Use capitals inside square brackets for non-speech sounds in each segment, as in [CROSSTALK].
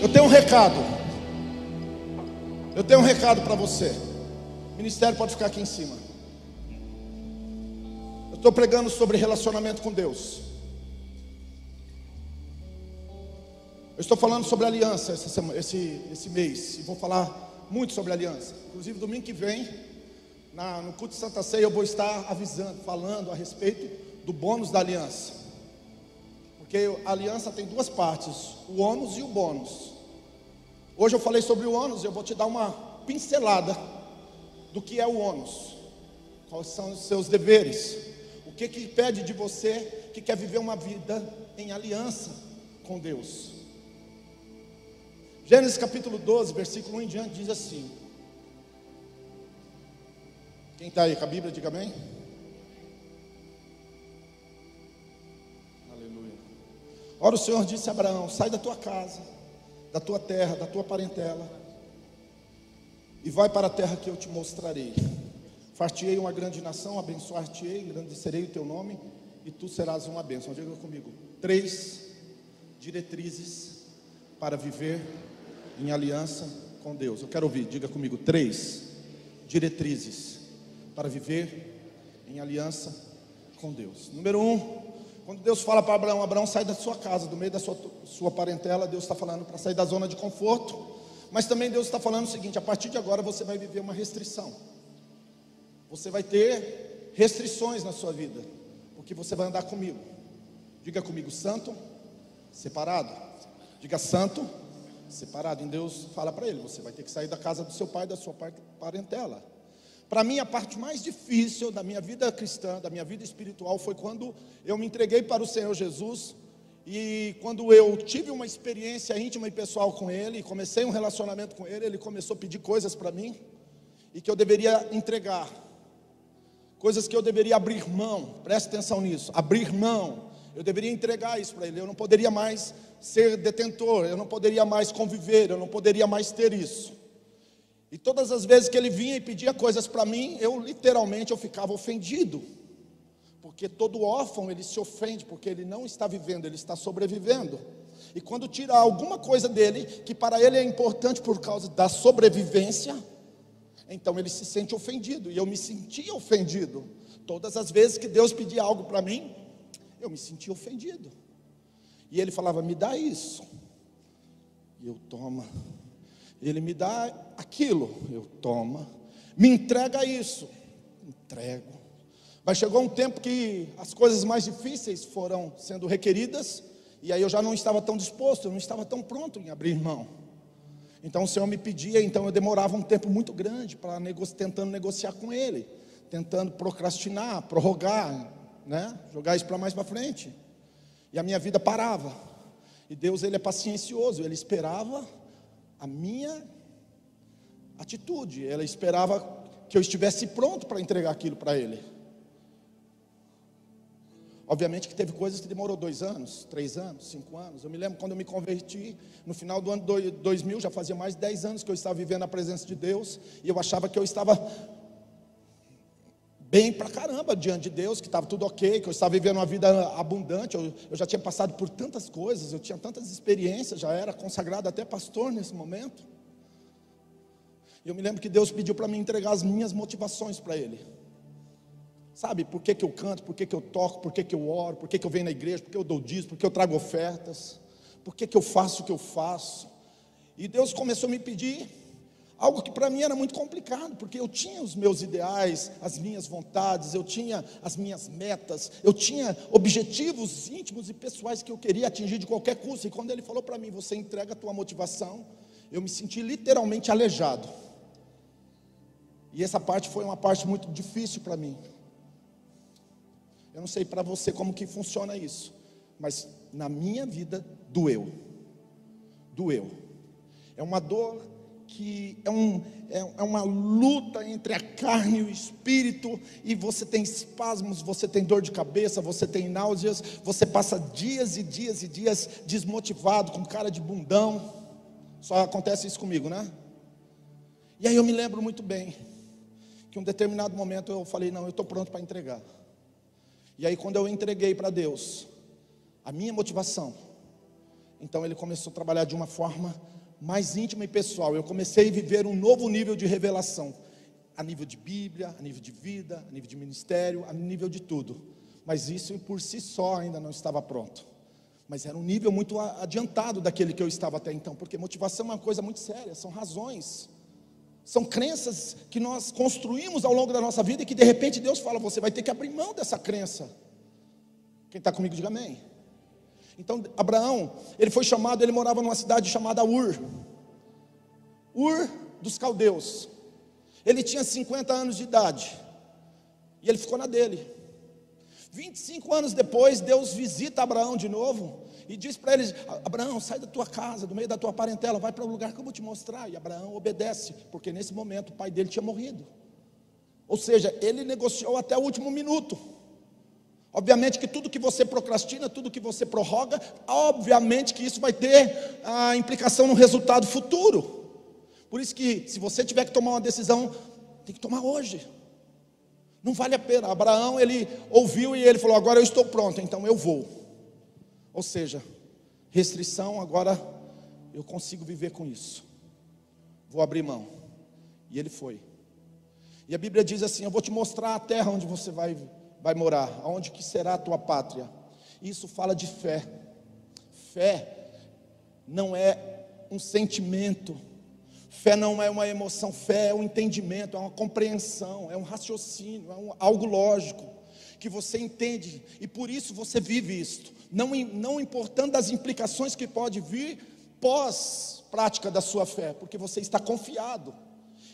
Eu tenho um recado. Eu tenho um recado para você. O ministério pode ficar aqui em cima. Eu estou pregando sobre relacionamento com Deus. Eu estou falando sobre aliança esse, esse, esse mês. E vou falar muito sobre aliança. Inclusive, domingo que vem, na, no culto de Santa Ceia, eu vou estar avisando, falando a respeito do bônus da aliança. Porque a aliança tem duas partes: o ônus e o bônus. Hoje eu falei sobre o ônus, eu vou te dar uma pincelada do que é o ônus. Quais são os seus deveres? O que que pede de você que quer viver uma vida em aliança com Deus? Gênesis capítulo 12, versículo 1 em diante diz assim: Quem está aí com a Bíblia, diga amém. Ora, o Senhor disse a Abraão: Sai da tua casa, da tua terra, da tua parentela, e vai para a terra que eu te mostrarei. Fartiei uma grande nação, abençoar-te-ei, engrandecerei o teu nome, e tu serás uma bênção. Diga comigo: três diretrizes para viver em aliança com Deus. Eu quero ouvir, diga comigo: três diretrizes para viver em aliança com Deus. Número um, quando Deus fala para Abraão: Abraão, sai da sua casa, do meio da sua, sua parentela, Deus está falando para sair da zona de conforto, mas também Deus está falando o seguinte: a partir de agora você vai viver uma restrição, você vai ter restrições na sua vida, porque você vai andar comigo. Diga comigo, santo, separado. Diga santo, separado. Em Deus fala para ele: você vai ter que sair da casa do seu pai, da sua parentela. Para mim, a parte mais difícil da minha vida cristã, da minha vida espiritual, foi quando eu me entreguei para o Senhor Jesus e quando eu tive uma experiência íntima e pessoal com Ele, comecei um relacionamento com Ele, Ele começou a pedir coisas para mim e que eu deveria entregar, coisas que eu deveria abrir mão, preste atenção nisso, abrir mão, eu deveria entregar isso para Ele, eu não poderia mais ser detentor, eu não poderia mais conviver, eu não poderia mais ter isso. E todas as vezes que ele vinha e pedia coisas para mim, eu literalmente eu ficava ofendido. Porque todo órfão ele se ofende porque ele não está vivendo, ele está sobrevivendo. E quando tira alguma coisa dele que para ele é importante por causa da sobrevivência, então ele se sente ofendido. E eu me sentia ofendido. Todas as vezes que Deus pedia algo para mim, eu me sentia ofendido. E ele falava: "Me dá isso". E eu toma ele me dá aquilo, eu tomo. Me entrega isso, entrego. Mas chegou um tempo que as coisas mais difíceis foram sendo requeridas, e aí eu já não estava tão disposto, eu não estava tão pronto em abrir mão. Então o Senhor me pedia, então eu demorava um tempo muito grande para nego tentando negociar com Ele, tentando procrastinar, prorrogar, né? jogar isso para mais para frente. E a minha vida parava. E Deus ele é paciencioso, ele esperava a minha atitude. Ela esperava que eu estivesse pronto para entregar aquilo para ele. Obviamente que teve coisas que demorou dois anos, três anos, cinco anos. Eu me lembro quando eu me converti, no final do ano 2000, já fazia mais de dez anos que eu estava vivendo a presença de Deus, e eu achava que eu estava bem pra caramba diante de Deus, que estava tudo ok, que eu estava vivendo uma vida abundante, eu, eu, já tinha passado por tantas coisas, eu tinha tantas experiências, já era consagrado até pastor nesse momento. E eu me lembro que Deus pediu para mim entregar as minhas motivações para Ele. Sabe, por que, que eu canto, por que, que eu toco, por que, que eu oro, por que, que eu venho na igreja, por que eu dou dízimo, por que eu trago ofertas, por que, que eu faço o que eu faço. E Deus começou a me pedir Algo que para mim era muito complicado, porque eu tinha os meus ideais, as minhas vontades, eu tinha as minhas metas, eu tinha objetivos íntimos e pessoais que eu queria atingir de qualquer custo. E quando ele falou para mim, você entrega a tua motivação, eu me senti literalmente aleijado. E essa parte foi uma parte muito difícil para mim. Eu não sei para você como que funciona isso, mas na minha vida doeu. Doeu. É uma dor que é, um, é, é, uma luta entre a carne e o espírito, e você tem espasmos, você tem dor de cabeça, você tem náuseas, você passa dias e dias e dias desmotivado, com cara de bundão. Só acontece isso comigo, né? E aí eu me lembro muito bem que um determinado momento eu falei: Não, eu estou pronto para entregar. E aí, quando eu entreguei para Deus a minha motivação, Então ele começou a trabalhar de uma forma mais íntima e pessoal. Eu comecei a viver um novo nível de revelação, a nível de Bíblia, a nível de vida, a nível de ministério, a nível de tudo. Mas isso por si só ainda não estava pronto. Mas era um nível muito adiantado daquele que eu estava até então, porque motivação é uma coisa muito séria, são razões. São crenças que nós construímos ao longo da nossa vida e que de repente Deus fala: você vai ter que abrir mão dessa crença. Quem está comigo, diga amém. Então, Abraão, ele foi chamado, ele morava numa cidade chamada Ur. Ur dos caldeus. Ele tinha 50 anos de idade. E ele ficou na dele. 25 anos depois, Deus visita Abraão de novo e diz para ele: Abraão, sai da tua casa, do meio da tua parentela, vai para o lugar que eu vou te mostrar. E Abraão obedece, porque nesse momento o pai dele tinha morrido. Ou seja, ele negociou até o último minuto. Obviamente que tudo que você procrastina, tudo que você prorroga, obviamente que isso vai ter a implicação no resultado futuro. Por isso que se você tiver que tomar uma decisão, tem que tomar hoje. Não vale a pena. Abraão, ele ouviu e ele falou: "Agora eu estou pronto, então eu vou". Ou seja, restrição, agora eu consigo viver com isso. Vou abrir mão. E ele foi. E a Bíblia diz assim: "Eu vou te mostrar a terra onde você vai vai morar? Aonde que será a tua pátria? Isso fala de fé. Fé não é um sentimento. Fé não é uma emoção, fé é um entendimento, é uma compreensão, é um raciocínio, é um, algo lógico que você entende e por isso você vive isto, não, não importando as implicações que pode vir pós prática da sua fé, porque você está confiado.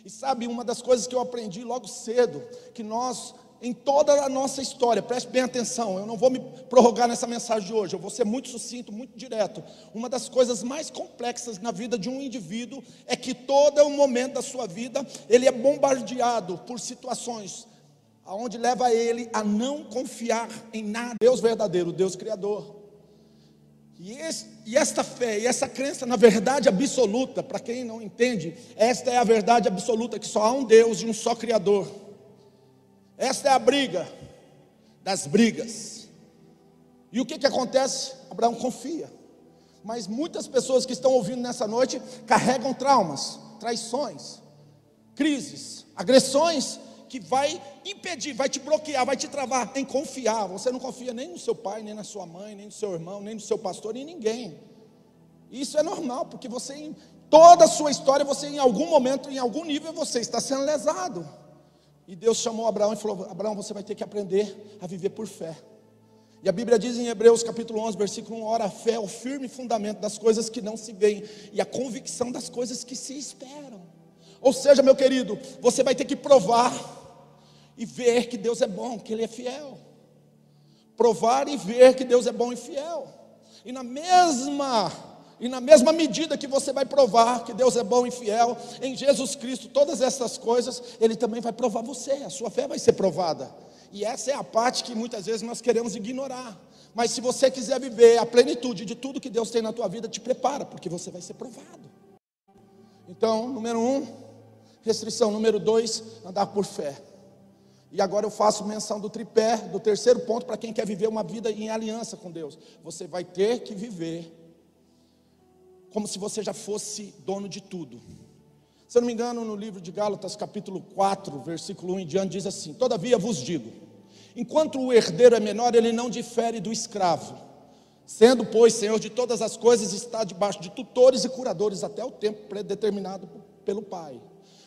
E sabe, uma das coisas que eu aprendi logo cedo, que nós em toda a nossa história, preste bem atenção, eu não vou me prorrogar nessa mensagem de hoje, eu vou ser muito sucinto, muito direto. Uma das coisas mais complexas na vida de um indivíduo é que todo o momento da sua vida ele é bombardeado por situações aonde leva ele a não confiar em nada, Deus verdadeiro, Deus criador. E, esse, e, esta fé e essa crença na verdade absoluta, para quem não entende, esta é a verdade absoluta que só há um Deus e um só Criador. Esta é a briga das brigas. E o que, que acontece? Abraão confia. Mas muitas pessoas que estão ouvindo nessa noite carregam traumas, traições, crises, agressões que vai impedir, vai te bloquear, vai te travar em confiar. Você não confia nem no seu pai, nem na sua mãe, nem no seu irmão, nem no seu pastor, nem ninguém. Isso é normal, porque você em toda a sua história, você em algum momento, em algum nível, você está sendo lesado. E Deus chamou Abraão e falou: Abraão, você vai ter que aprender a viver por fé. E a Bíblia diz em Hebreus capítulo 11, versículo 1: Ora, a fé é o firme fundamento das coisas que não se veem e a convicção das coisas que se esperam. Ou seja, meu querido, você vai ter que provar e ver que Deus é bom, que Ele é fiel. Provar e ver que Deus é bom e fiel. E na mesma e na mesma medida que você vai provar que Deus é bom e fiel em Jesus Cristo, todas essas coisas, Ele também vai provar você, a sua fé vai ser provada. E essa é a parte que muitas vezes nós queremos ignorar. Mas se você quiser viver a plenitude de tudo que Deus tem na tua vida, te prepara, porque você vai ser provado. Então, número um, restrição. Número dois, andar por fé. E agora eu faço menção do tripé, do terceiro ponto, para quem quer viver uma vida em aliança com Deus. Você vai ter que viver como se você já fosse dono de tudo. Se eu não me engano, no livro de Gálatas, capítulo 4, versículo 1 em diante, diz assim: Todavia vos digo, enquanto o herdeiro é menor, ele não difere do escravo, sendo, pois, senhor de todas as coisas, está debaixo de tutores e curadores até o tempo predeterminado pelo Pai.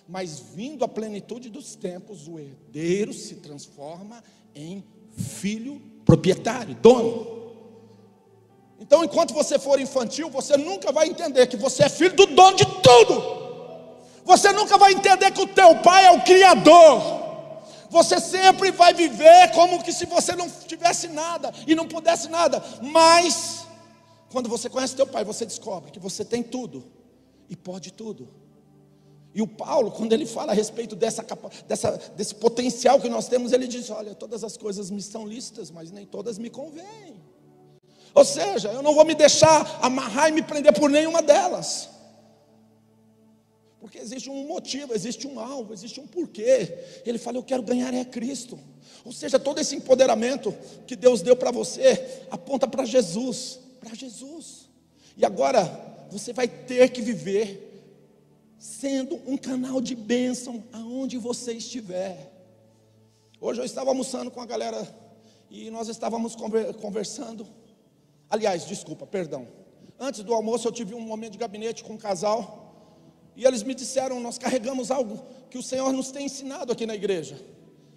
Mas vindo a plenitude dos tempos, o herdeiro se transforma em filho proprietário, dono. Então, enquanto você for infantil, você nunca vai entender que você é filho do dono de tudo. Você nunca vai entender que o teu pai é o criador. Você sempre vai viver como que se você não tivesse nada e não pudesse nada. Mas quando você conhece teu pai, você descobre que você tem tudo e pode tudo. E o Paulo, quando ele fala a respeito dessa, dessa, desse potencial que nós temos, ele diz: Olha, todas as coisas me são lícitas, mas nem todas me convêm. Ou seja, eu não vou me deixar amarrar e me prender por nenhuma delas. Porque existe um motivo, existe um alvo, existe um porquê. Ele fala: Eu quero ganhar é Cristo. Ou seja, todo esse empoderamento que Deus deu para você aponta para Jesus, para Jesus. E agora você vai ter que viver sendo um canal de bênção aonde você estiver. Hoje eu estava almoçando com a galera e nós estávamos conversando. Aliás, desculpa, perdão. Antes do almoço eu tive um momento de gabinete com um casal e eles me disseram: Nós carregamos algo que o Senhor nos tem ensinado aqui na igreja.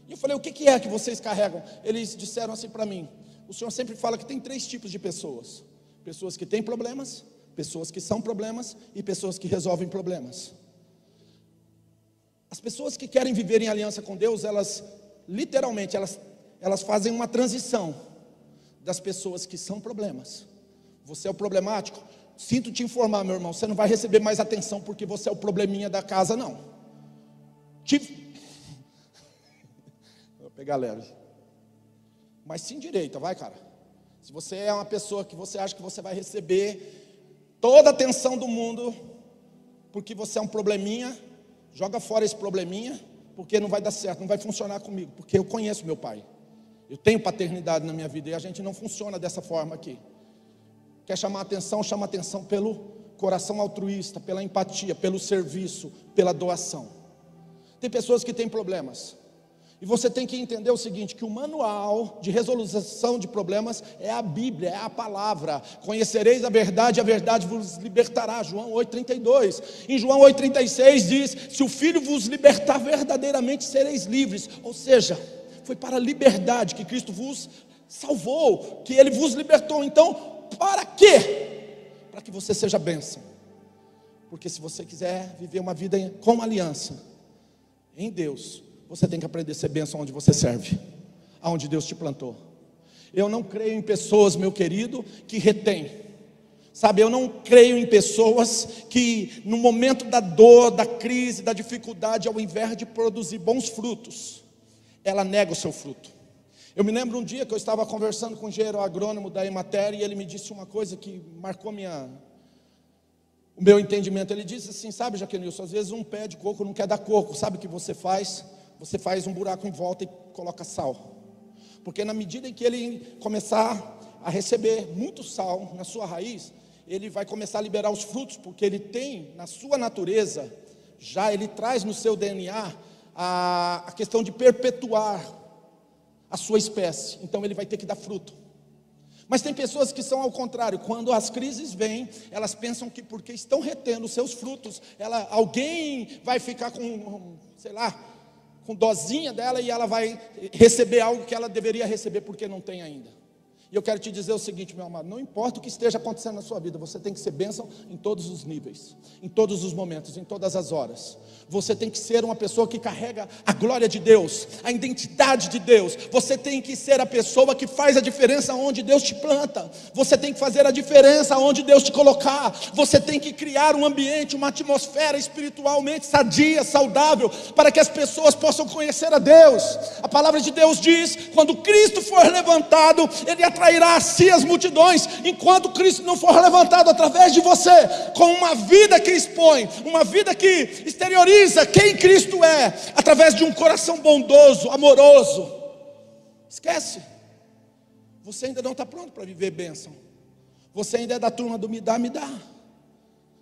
E eu falei: O que, é que vocês carregam? Eles disseram assim para mim: O Senhor sempre fala que tem três tipos de pessoas: pessoas que têm problemas, pessoas que são problemas e pessoas que resolvem problemas. As pessoas que querem viver em aliança com Deus, elas literalmente elas, elas fazem uma transição das pessoas que são problemas. Você é o problemático. Sinto te informar, meu irmão, você não vai receber mais atenção porque você é o probleminha da casa, não. Te... [LAUGHS] Vou pegar leve. Mas sim direita, vai, cara. Se você é uma pessoa que você acha que você vai receber toda a atenção do mundo porque você é um probleminha, joga fora esse probleminha, porque não vai dar certo, não vai funcionar comigo, porque eu conheço meu pai. Eu tenho paternidade na minha vida e a gente não funciona dessa forma aqui. Quer chamar atenção, chama atenção pelo coração altruísta, pela empatia, pelo serviço, pela doação. Tem pessoas que têm problemas. E você tem que entender o seguinte: que o manual de resolução de problemas é a Bíblia, é a palavra. Conhecereis a verdade, a verdade vos libertará. João 8,32. Em João 8,36 diz: Se o Filho vos libertar verdadeiramente, sereis livres. Ou seja, foi para a liberdade que Cristo vos salvou, que Ele vos libertou. Então, para quê? Para que você seja bênção. Porque se você quiser viver uma vida com aliança em Deus, você tem que aprender a ser bênção onde você serve, aonde Deus te plantou. Eu não creio em pessoas, meu querido, que retêm. Sabe, eu não creio em pessoas que no momento da dor, da crise, da dificuldade, ao invés de produzir bons frutos, ela nega o seu fruto. Eu me lembro um dia que eu estava conversando com o engenheiro agrônomo da Emater e ele me disse uma coisa que marcou minha, o meu entendimento. Ele disse assim: Sabe, Jaquenilson, às vezes um pé de coco não quer dar coco. Sabe o que você faz? você faz um buraco em volta e coloca sal. Porque na medida em que ele começar a receber muito sal na sua raiz, ele vai começar a liberar os frutos, porque ele tem na sua natureza, já ele traz no seu DNA a, a questão de perpetuar a sua espécie. Então ele vai ter que dar fruto. Mas tem pessoas que são ao contrário, quando as crises vêm, elas pensam que porque estão retendo seus frutos, ela, alguém vai ficar com, sei lá, com dozinha dela e ela vai receber algo que ela deveria receber porque não tem ainda. E eu quero te dizer o seguinte, meu amado: não importa o que esteja acontecendo na sua vida, você tem que ser bênção em todos os níveis, em todos os momentos, em todas as horas. Você tem que ser uma pessoa que carrega a glória de Deus, a identidade de Deus. Você tem que ser a pessoa que faz a diferença onde Deus te planta. Você tem que fazer a diferença onde Deus te colocar. Você tem que criar um ambiente, uma atmosfera espiritualmente sadia, saudável, para que as pessoas possam conhecer a Deus. A palavra de Deus diz: quando Cristo for levantado, Ele atrairá a si as multidões, enquanto Cristo não for levantado através de você, com uma vida que expõe, uma vida que exterioriza quem Cristo é, através de um coração bondoso, amoroso. Esquece, você ainda não está pronto para viver bênção, você ainda é da turma do me dá, me dá,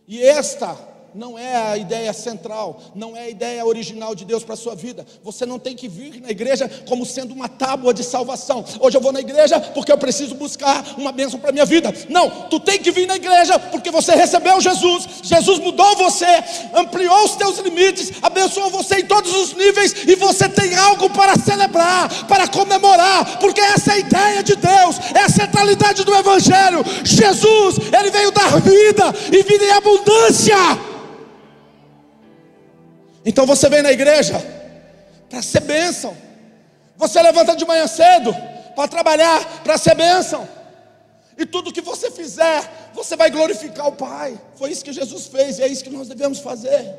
e esta não é a ideia central, não é a ideia original de Deus para a sua vida. Você não tem que vir na igreja como sendo uma tábua de salvação. Hoje eu vou na igreja porque eu preciso buscar uma bênção para a minha vida. Não, tu tem que vir na igreja porque você recebeu Jesus, Jesus mudou você, ampliou os teus limites, abençoou você em todos os níveis e você tem algo para celebrar, para comemorar, porque essa é a ideia de Deus, é a centralidade do Evangelho. Jesus, Ele veio dar vida e vida em abundância. Então você vem na igreja para ser bênção. Você levanta de manhã cedo para trabalhar, para ser bênção. E tudo que você fizer, você vai glorificar o Pai. Foi isso que Jesus fez e é isso que nós devemos fazer.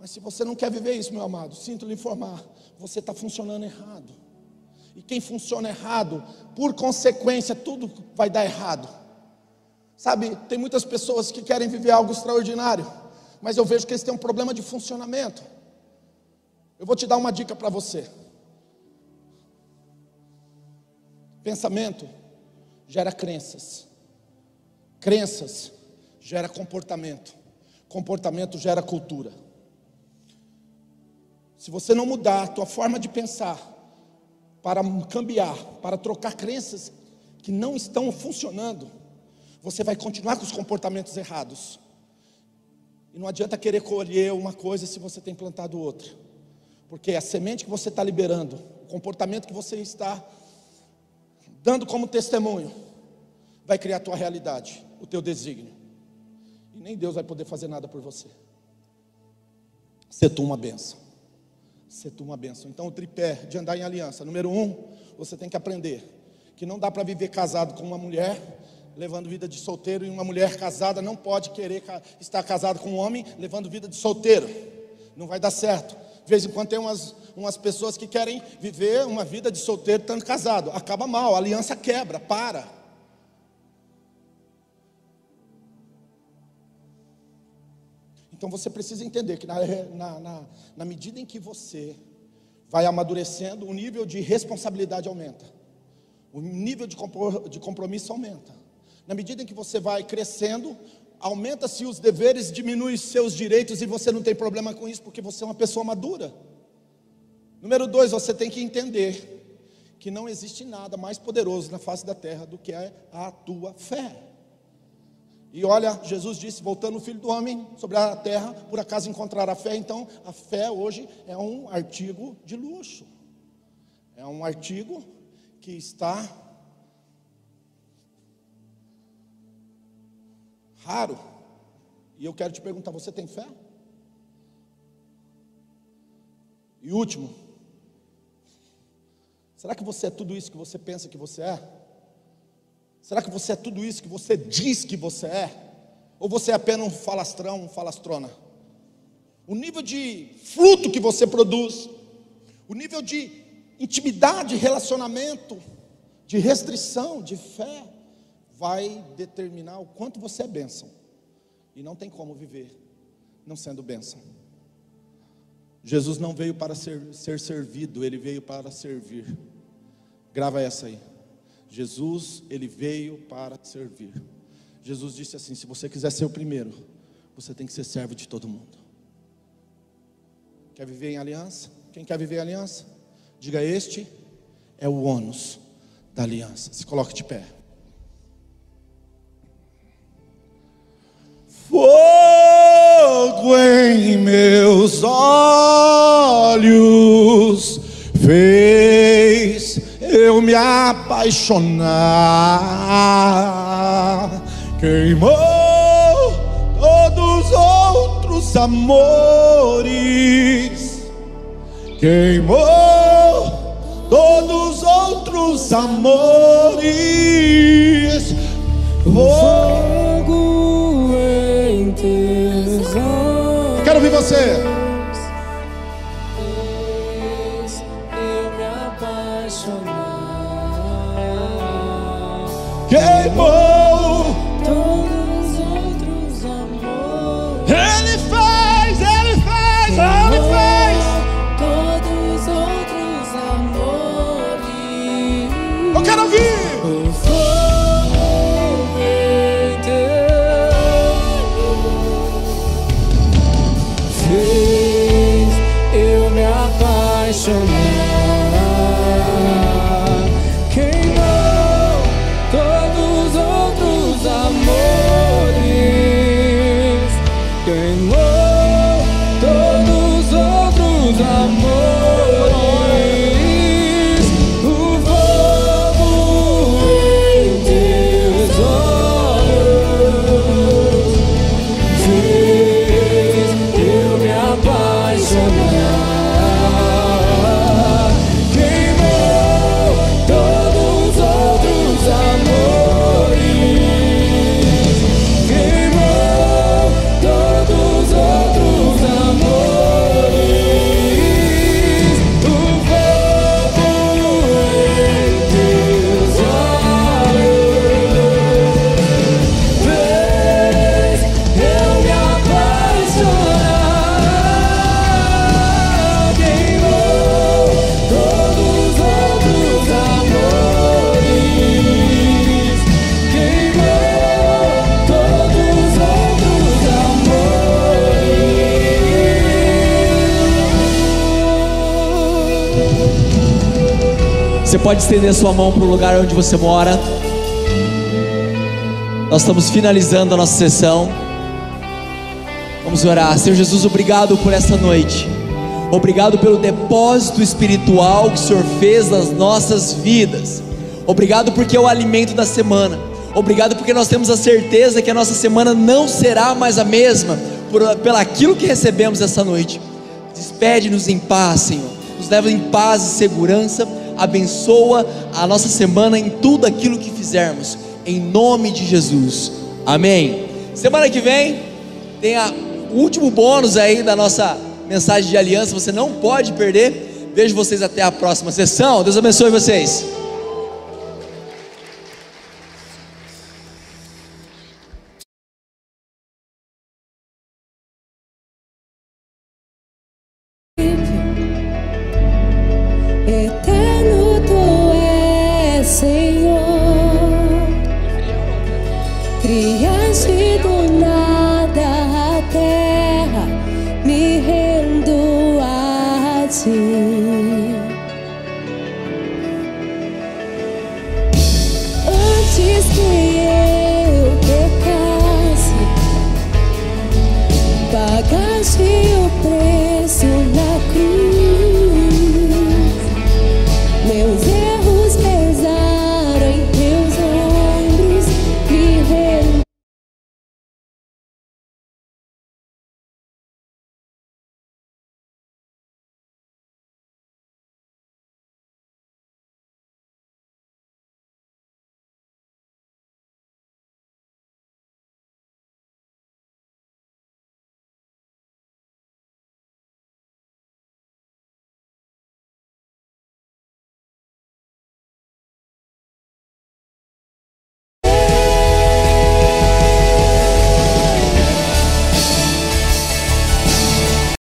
Mas se você não quer viver isso, meu amado, sinto lhe informar, você está funcionando errado. E quem funciona errado, por consequência, tudo vai dar errado. Sabe, tem muitas pessoas que querem viver algo extraordinário mas eu vejo que eles têm um problema de funcionamento. Eu vou te dar uma dica para você. Pensamento gera crenças. Crenças gera comportamento. Comportamento gera cultura. Se você não mudar a tua forma de pensar para cambiar, para trocar crenças que não estão funcionando, você vai continuar com os comportamentos errados. Não adianta querer colher uma coisa se você tem plantado outra. Porque a semente que você está liberando, o comportamento que você está dando como testemunho, vai criar a tua realidade, o teu desígnio. E nem Deus vai poder fazer nada por você. Ser tu uma benção. Ser tu uma benção. Então o tripé de andar em aliança. Número um, você tem que aprender que não dá para viver casado com uma mulher levando vida de solteiro e uma mulher casada não pode querer estar casada com um homem levando vida de solteiro. Não vai dar certo. De vez em quando tem umas, umas pessoas que querem viver uma vida de solteiro estando casado. Acaba mal, a aliança quebra, para. Então você precisa entender que na, na, na, na medida em que você vai amadurecendo, o nível de responsabilidade aumenta, o nível de compromisso aumenta. Na medida em que você vai crescendo, aumenta-se os deveres, diminui seus direitos e você não tem problema com isso, porque você é uma pessoa madura. Número dois, você tem que entender que não existe nada mais poderoso na face da terra do que a tua fé. E olha, Jesus disse, voltando o filho do homem sobre a terra, por acaso encontrar a fé. Então, a fé hoje é um artigo de luxo. É um artigo que está raro. E eu quero te perguntar: você tem fé? E último, será que você é tudo isso que você pensa que você é? Será que você é tudo isso que você diz que você é? Ou você é apenas um falastrão, um falastrona? O nível de fruto que você produz, o nível de intimidade, relacionamento, de restrição, de fé, vai determinar o quanto você é bênção. E não tem como viver não sendo bênção. Jesus não veio para ser, ser servido, ele veio para servir. Grava essa aí. Jesus, ele veio para servir. Jesus disse assim: se você quiser ser o primeiro, você tem que ser servo de todo mundo. Quer viver em aliança? Quem quer viver em aliança? Diga: Este é o ônus da aliança. Se coloque de pé. Fogo em meus olhos fez eu me apaixonar, queimou todos os outros amores, queimou todos os outros amores. Fogo você. Queimou Você pode estender sua mão para o lugar onde você mora. Nós estamos finalizando a nossa sessão. Vamos orar. Senhor Jesus, obrigado por essa noite. Obrigado pelo depósito espiritual que o Senhor fez nas nossas vidas. Obrigado porque é o alimento da semana. Obrigado porque nós temos a certeza que a nossa semana não será mais a mesma por, pelo aquilo que recebemos essa noite. Despede-nos em paz, Senhor. Nos leva em paz e segurança. Abençoa a nossa semana em tudo aquilo que fizermos. Em nome de Jesus. Amém. Semana que vem tem a, o último bônus aí da nossa mensagem de aliança. Você não pode perder. Vejo vocês até a próxima sessão. Deus abençoe vocês.